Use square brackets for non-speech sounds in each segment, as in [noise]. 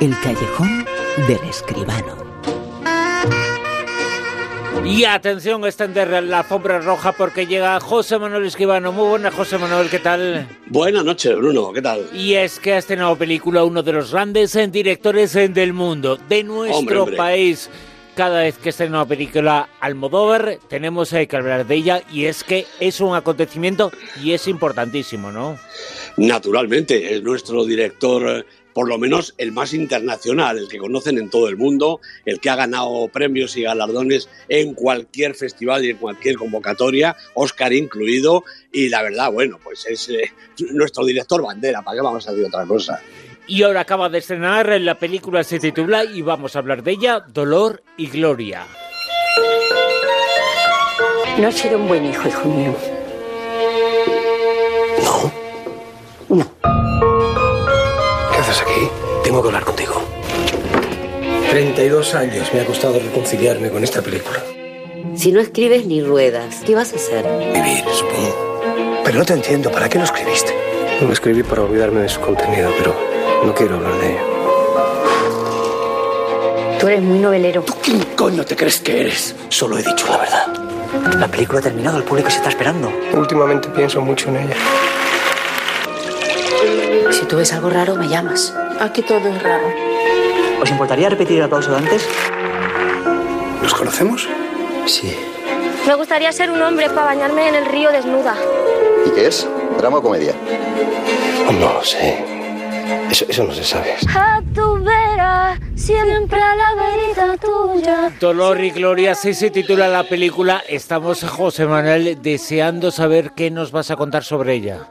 El callejón del escribano. Y atención, extender la alfombra roja porque llega José Manuel Escribano. Muy buenas, José Manuel, ¿qué tal? Buenas noches, Bruno, ¿qué tal? Y es que ha estrenado película uno de los grandes directores del mundo, de nuestro país. Cada vez que estrena una película Almodóvar, tenemos que hablar de ella y es que es un acontecimiento y es importantísimo, ¿no? Naturalmente, es nuestro director por lo menos el más internacional, el que conocen en todo el mundo, el que ha ganado premios y galardones en cualquier festival y en cualquier convocatoria, Oscar incluido, y la verdad, bueno, pues es eh, nuestro director bandera, ¿para qué vamos a decir otra cosa? Y ahora acaba de estrenar la película se titula y vamos a hablar de ella, Dolor y Gloria. No ha sido un buen hijo, hijo mío. Tengo que hablar contigo. 32 años me ha costado reconciliarme con esta película. Si no escribes ni ruedas, ¿qué vas a hacer? Vivir, supongo. Pero no te entiendo, ¿para qué lo escribiste? Lo escribí para olvidarme de su contenido, pero no quiero hablar de ello. Tú eres muy novelero. ¿Tú quién coño te crees que eres? Solo he dicho la verdad. La película ha terminado, el público se está esperando. Últimamente pienso mucho en ella. Si tú ves algo raro, me llamas. Aquí todo es raro. ¿Os importaría repetir el aplauso de antes? ¿Nos conocemos? Sí. Me gustaría ser un hombre para bañarme en el río desnuda. ¿Y qué es? ¿Drama o comedia? No sé. Eso, eso no se sabe. A tu vera, siempre a la verita tuya. Dolor y Gloria, así se titula la película. Estamos, José Manuel, deseando saber qué nos vas a contar sobre ella.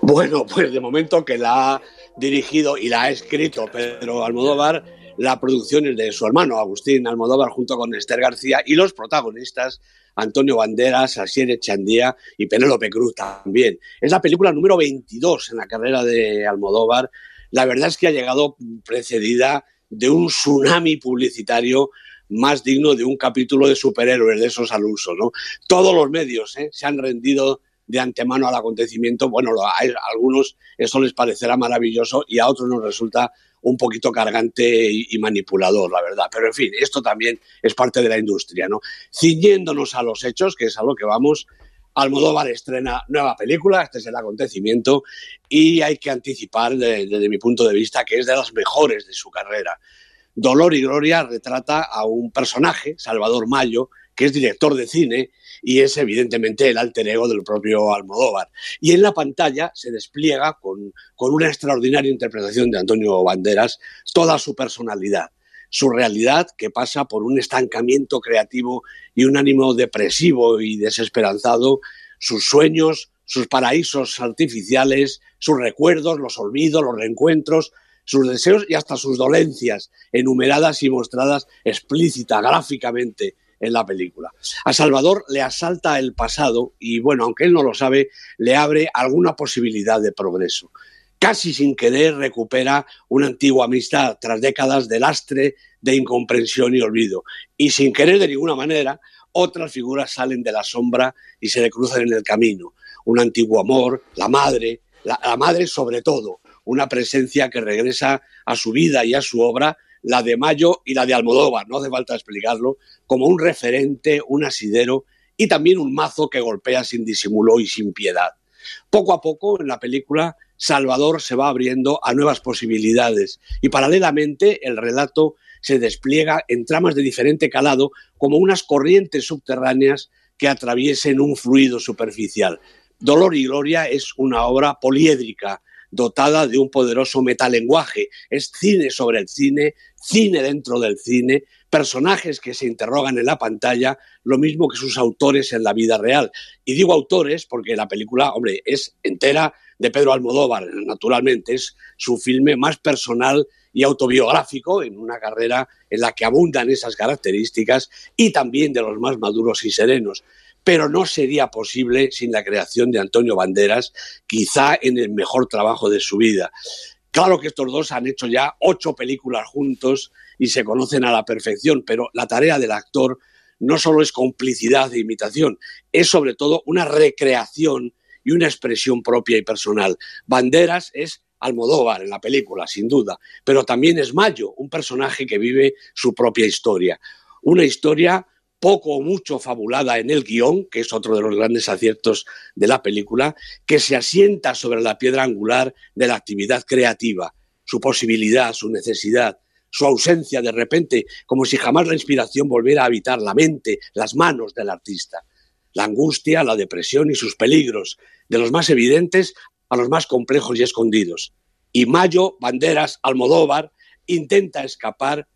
Bueno, pues de momento que la dirigido y la ha escrito Pedro Almodóvar, la producción es de su hermano Agustín Almodóvar junto con Esther García y los protagonistas Antonio Banderas, Asier Echandía y Penélope Cruz también. Es la película número 22 en la carrera de Almodóvar. La verdad es que ha llegado precedida de un tsunami publicitario más digno de un capítulo de superhéroes de esos al uso. Todos los medios ¿eh? se han rendido de antemano al acontecimiento, bueno, a algunos eso les parecerá maravilloso y a otros nos resulta un poquito cargante y, manipulador, la verdad. Pero en fin, esto también es parte de la industria, ¿no? Ciñéndonos a los hechos, que es a lo que vamos, Almodóvar estrena nueva película, este es el acontecimiento, y hay que anticipar desde mi punto de vista que es de las mejores de su carrera. Dolor y Gloria retrata a un personaje, Salvador Mayo, que es director de cine y es evidentemente el alter ego del propio Almodóvar. Y en la pantalla se despliega con, con una extraordinaria interpretación de Antonio Banderas toda su personalidad su realidad que pasa por un estancamiento creativo y un ánimo depresivo y desesperanzado, sus sueños, sus paraísos artificiales, sus recuerdos, los olvidos, los reencuentros, sus deseos y hasta sus dolencias, enumeradas y mostradas explícita, gráficamente en la película. A Salvador le asalta el pasado y, bueno, aunque él no lo sabe, le abre alguna posibilidad de progreso. Casi sin querer recupera una antigua amistad tras décadas de lastre, de incomprensión y olvido. Y sin querer de ninguna manera, otras figuras salen de la sombra y se le cruzan en el camino. Un antiguo amor, la madre, la, la madre sobre todo, una presencia que regresa a su vida y a su obra la de Mayo y la de Almodóvar, no hace falta explicarlo, como un referente, un asidero y también un mazo que golpea sin disimulo y sin piedad. Poco a poco en la película Salvador se va abriendo a nuevas posibilidades y paralelamente el relato se despliega en tramas de diferente calado como unas corrientes subterráneas que atraviesen un fluido superficial. Dolor y Gloria es una obra poliédrica, dotada de un poderoso metalenguaje. Es cine sobre el cine, cine dentro del cine, personajes que se interrogan en la pantalla, lo mismo que sus autores en la vida real. Y digo autores porque la película, hombre, es entera de Pedro Almodóvar, naturalmente, es su filme más personal y autobiográfico en una carrera en la que abundan esas características y también de los más maduros y serenos pero no sería posible sin la creación de Antonio Banderas, quizá en el mejor trabajo de su vida. Claro que estos dos han hecho ya ocho películas juntos y se conocen a la perfección, pero la tarea del actor no solo es complicidad e imitación, es sobre todo una recreación y una expresión propia y personal. Banderas es Almodóvar en la película, sin duda, pero también es Mayo, un personaje que vive su propia historia. Una historia poco o mucho fabulada en el guion, que es otro de los grandes aciertos de la película, que se asienta sobre la piedra angular de la actividad creativa, su posibilidad, su necesidad, su ausencia de repente, como si jamás la inspiración volviera a habitar la mente, las manos del artista. La angustia, la depresión y sus peligros, de los más evidentes a los más complejos y escondidos. Y Mayo, Banderas, Almodóvar, intenta escapar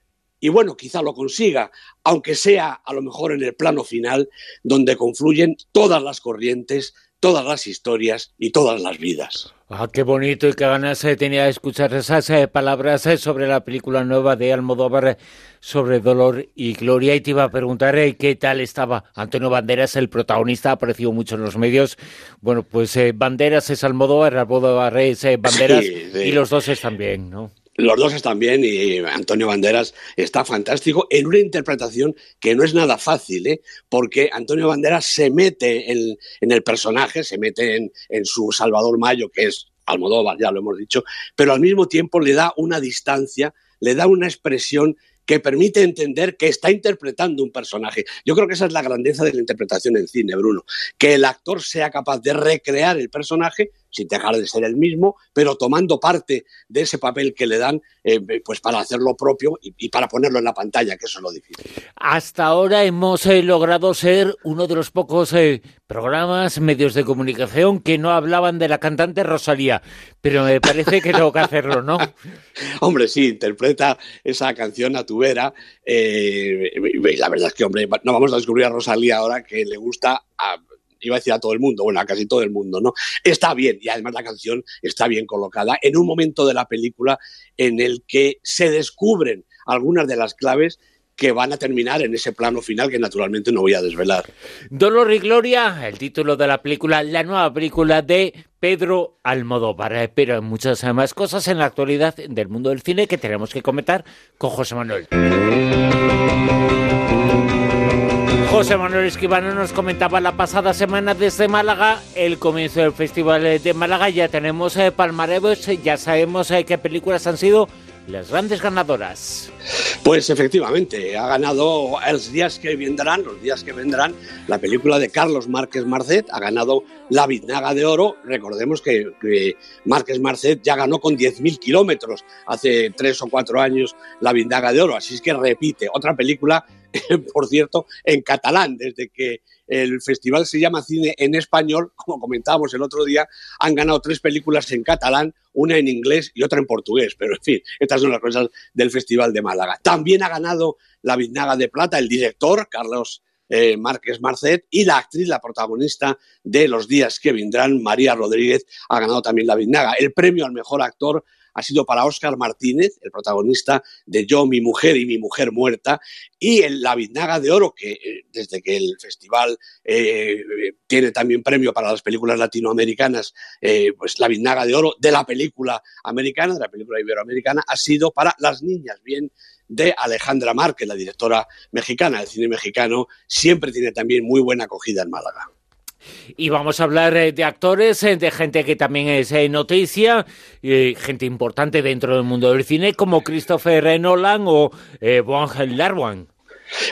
y bueno, quizá lo consiga, aunque sea a lo mejor en el plano final donde confluyen todas las corrientes, todas las historias y todas las vidas. Ah, qué bonito y qué ganas eh, tenía de escuchar esas eh, palabras eh, sobre la película nueva de Almodóvar sobre dolor y gloria. Y te iba a preguntar qué tal estaba Antonio Banderas, el protagonista, ha aparecido mucho en los medios. Bueno, pues Banderas es Almodóvar, Almodóvar es Banderas y los dos están bien, ¿no? Los dos están bien y Antonio Banderas está fantástico en una interpretación que no es nada fácil, ¿eh? porque Antonio Banderas se mete en, el personaje, se mete en, en su Salvador Mayo, que es Almodóvar, ya lo hemos dicho, pero al mismo tiempo le da una distancia, le da una expresión que permite entender que está interpretando un personaje. Yo creo que esa es la grandeza de la interpretación en cine, Bruno, que el actor sea capaz de recrear el personaje sin dejar de ser el mismo, pero tomando parte de ese papel que le dan eh, pues para hacer lo propio y, para ponerlo en la pantalla, que eso es lo difícil. Hasta ahora hemos eh, logrado ser uno de los pocos eh, programas, medios de comunicación que no hablaban de la cantante Rosalía, pero me parece que tengo que hacerlo, ¿no? [laughs] hombre, sí, interpreta esa canción a tu vera. la verdad es que, hombre, no vamos a descubrir a Rosalía ahora que le gusta a iba a decir a todo el mundo, bueno, a casi todo el mundo, ¿no? Está bien, y además la canción está bien colocada en un momento de la película en el que se descubren algunas de las claves que van a terminar en ese plano final que naturalmente no voy a desvelar. Dolor y Gloria, el título de la película, la nueva película de Pedro Almodóvar, pero hay muchas más cosas en la actualidad del mundo del cine que tenemos que comentar con José Manuel. José Manuel Esquivano nos comentaba la pasada semana desde Málaga el comienzo del Festival de Málaga. Ya tenemos eh, ya sabemos eh, qué películas han sido las grandes ganadoras. Pues efectivamente, ha ganado Los días que vendrán, los días que vendrán, la película de Carlos Márquez Marcet, ha ganado La Biznaga de Oro. Recordemos que, que Márquez Marcet ya ganó con 10.000 kilómetros hace tres o cuatro años La Biznaga de Oro, así es que repite otra película [laughs] por cierto, en catalán, desde que el festival se llama Cine en Español, como comentábamos el otro día, han ganado tres películas en catalán, una en inglés y otra en portugués, pero en fin, estas son las cosas del Festival de Málaga. También ha ganado la Biznaga de Plata el director, Carlos eh, Márquez Marcet, y la actriz, la protagonista de Los días que vendrán, María Rodríguez, ha ganado también la Biznaga. El premio al mejor actor ha sido para Óscar Martínez, el protagonista de Yo, mi mujer y mi mujer muerta, y el La Biznaga de Oro, que eh, desde que el festival eh, tiene también premio para las películas latinoamericanas, eh, pues La Biznaga de Oro de la película americana, de la película iberoamericana, ha sido para Las Niñas, bien de Alejandra Márquez, la directora mexicana. El cine mexicano siempre tiene también muy buena acogida en Málaga. Y vamos a hablar eh, de actores, eh, de gente que también es eh, noticia, gente importante dentro del mundo del cine, como Christopher Nolan o Wong Larwan.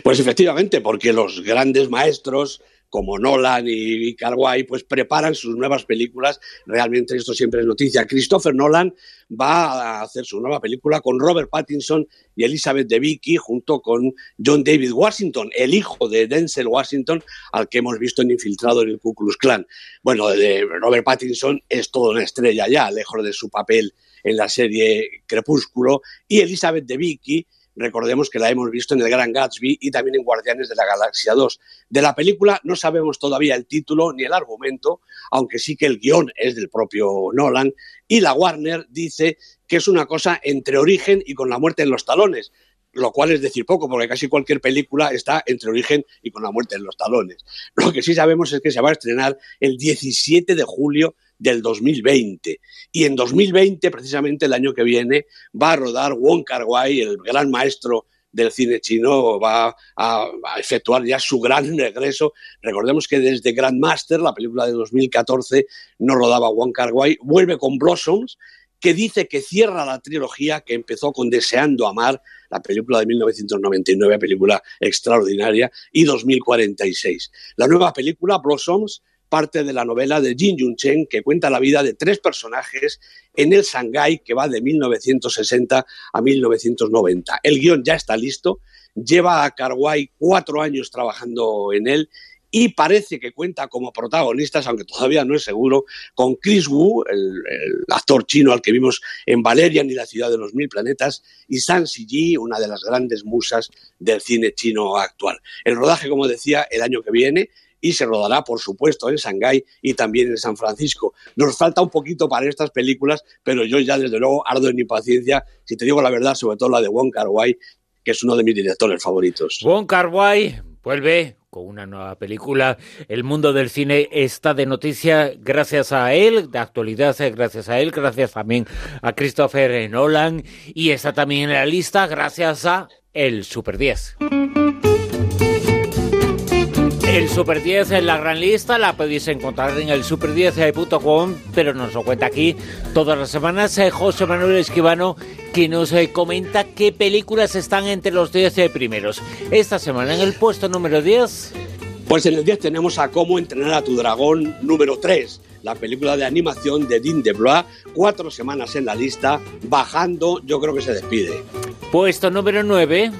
Pues efectivamente, porque los grandes maestros como Nolan y, Carguay, pues preparan sus nuevas películas. Realmente esto siempre es noticia. Christopher Nolan va a hacer su nueva película con Robert Pattinson y Elizabeth Debicki, junto con John David Washington, el hijo de Denzel Washington, al que hemos visto en Infiltrado en el Ku Klux Klan. Bueno, Robert Pattinson es toda una estrella ya, lejos de su papel en la serie Crepúsculo, y Elizabeth Debicki Recordemos que la hemos visto en El Gran Gatsby y también en Guardianes de la Galaxia 2. De la película no sabemos todavía el título ni el argumento, aunque sí que el guion es del propio Nolan. Y la Warner dice que es una cosa entre origen y con la muerte en los talones lo cual es decir poco, porque casi cualquier película está entre origen y con la muerte en los talones. Lo que sí sabemos es que se va a estrenar el 17 de julio del 2020. Y en 2020, precisamente el año que viene, va a rodar Wong Kar Wai, el gran maestro del cine chino va a, efectuar ya su gran regreso. Recordemos que desde Grandmaster, la película de 2014, no rodaba Wong Kar Wai, vuelve con Blossoms, que dice que cierra la trilogía que empezó con Deseando Amar, la película de 1999, película extraordinaria, y 2046. La nueva película, Blossoms, parte de la novela de Jin Yun Chen, que cuenta la vida de tres personajes en el Shanghái que va de 1960 a 1990. El guion ya está listo, lleva a Karwai cuatro años trabajando en él y parece que cuenta como protagonistas, aunque todavía no es seguro, con Chris Wu, el, actor chino al que vimos en Valerian y la ciudad de los mil planetas, y San Ji, una de las grandes musas del cine chino actual. El rodaje, como decía, el año que viene y se rodará, por supuesto, en Shanghái y también en San Francisco. Nos falta un poquito para estas películas, pero yo ya desde luego ardo en impaciencia, si te digo la verdad, sobre todo la de Wong Kar Wai, que es uno de mis directores favoritos. Wong Kar Wai vuelve con una nueva película. El mundo del cine está de noticia gracias a él, de actualidad gracias a él, gracias también a Christopher Nolan y está también en la lista gracias a el Super 10. El Super 10 en la gran lista la podéis encontrar en el super10.com, pero nos lo cuenta aquí todas las semanas eh, José Manuel Esquivano, que nos eh, comenta qué películas están entre los 10 eh, primeros. Esta semana en el puesto número 10. Pues en el 10 tenemos a Cómo entrenar a tu dragón número 3 la película de animación de Dean DeBlois, cuatro semanas en la lista, bajando, yo creo que se despide. Puesto número 9.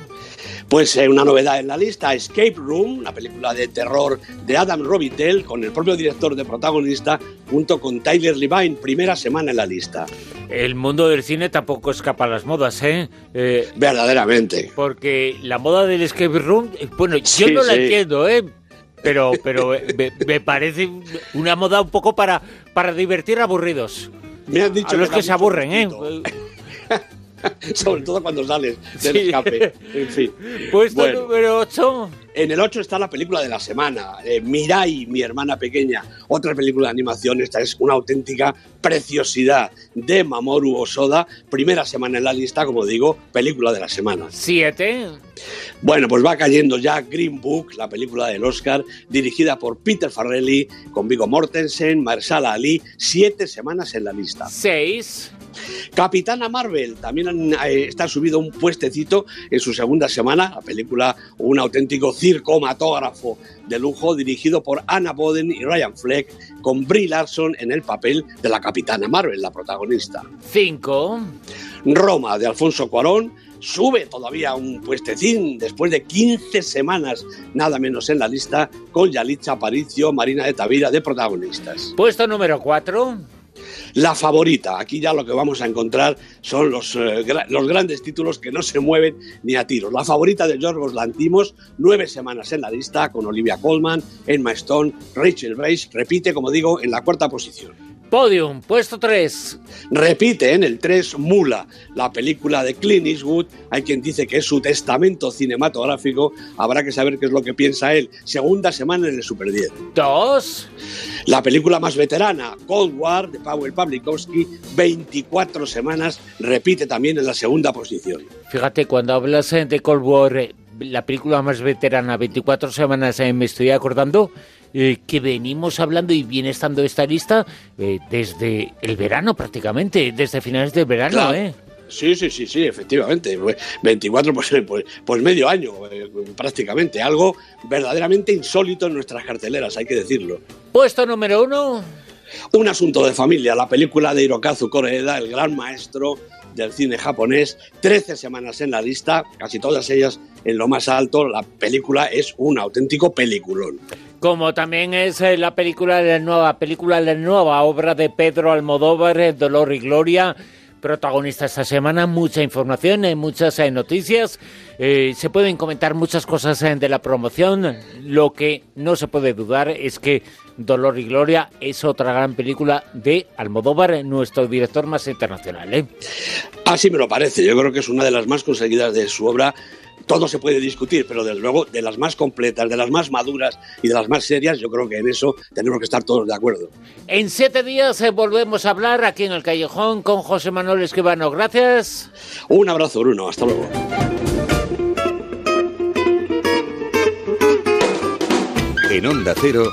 Pues eh, una novedad en la lista, Escape Room, una película de terror de Adam Robitel, con el propio director de protagonista, junto con Tyler Levine, primera semana en la lista. El mundo del cine tampoco escapa a las modas, ¿eh? eh Verdaderamente. Porque la moda del Escape Room, eh, bueno, yo no la entiendo, ¿eh? Pero, pero me, parece una moda un poco para, para divertir aburridos. Me han dicho a los que, se aburren, ¿eh? [laughs] [laughs] Sobre todo cuando sales del escape. En fin. Puesto número 8. En el 8 está la película de la semana, eh, Mirai, mi hermana pequeña, otra película de animación, esta es una auténtica preciosidad de Mamoru Osoda, primera semana en la lista, como digo, película de la semana. 7. Bueno, pues va cayendo ya Green Book, la película del Oscar, dirigida por Peter Farrelly, con Vigo Mortensen, Marsala Ali, siete semanas en la lista. 6. Capitana Marvel también eh, está subido un puestecito en su segunda semana, la película un auténtico circomatógrafo de lujo dirigido por Anna Boden y Ryan Fleck con Brie Larson en el papel de la Capitana Marvel, la protagonista. 5. Roma de Alfonso Cuarón sube todavía un puestecín después de 15 semanas, nada menos en la lista, con Yalitza Aparicio, Marina de Tavira de protagonistas. Puesto número 4. La favorita, aquí ya lo que vamos a encontrar son los, eh, los grandes títulos que no se mueven ni a tiros. La favorita de George Lantimos, nueve semanas en la lista, con Olivia Colman, Emma Stone, Rachel Weisz, repite, como digo, en la cuarta posición. Podium, puesto 3. Repite en el 3 Mula, la película de Clint Eastwood. Hay quien dice que es su testamento cinematográfico. Habrá que saber qué es lo que piensa él. Segunda semana en el Super 10. 2. La película más veterana, Cold War, de Paweł Pawlikowski, 24 semanas, repite también en la segunda posición. Fíjate, cuando hablas de Cold War, eh, la película más veterana, 24 semanas, eh, me estoy acordando eh, que venimos hablando y viene estando esta lista eh, desde el verano prácticamente, desde finales del verano, ¿eh? Sí, sí, sí, sí, efectivamente. 24, pues, pues, pues medio año, eh, prácticamente. Algo verdaderamente insólito en nuestras carteleras, hay que decirlo. Puesto número uno. Un asunto de familia, la película de Hirokazu Koreeda, el gran maestro del cine japonés. 13 semanas en la lista, casi todas ellas en lo más alto. La película es un auténtico peliculón como también es eh, la película la nueva película la nueva obra de Pedro Almodóvar eh, Dolor y Gloria protagonista esta semana mucha información eh, muchas noticias. Se pueden comentar muchas cosas de la promoción. Lo que no se puede dudar es que Dolor y Gloria es otra gran película de Almodóvar, nuestro director más internacional. Así me lo parece, yo creo que es una de las más conseguidas de su obra todo se puede discutir, pero desde luego de las más completas, de las más maduras y de las más serias, yo creo que en eso tenemos que estar todos de acuerdo. En siete días eh, volvemos a hablar aquí en el Callejón con José Manuel Escribano. Gracias. Un abrazo, Bruno. Hasta luego. En Onda Cero,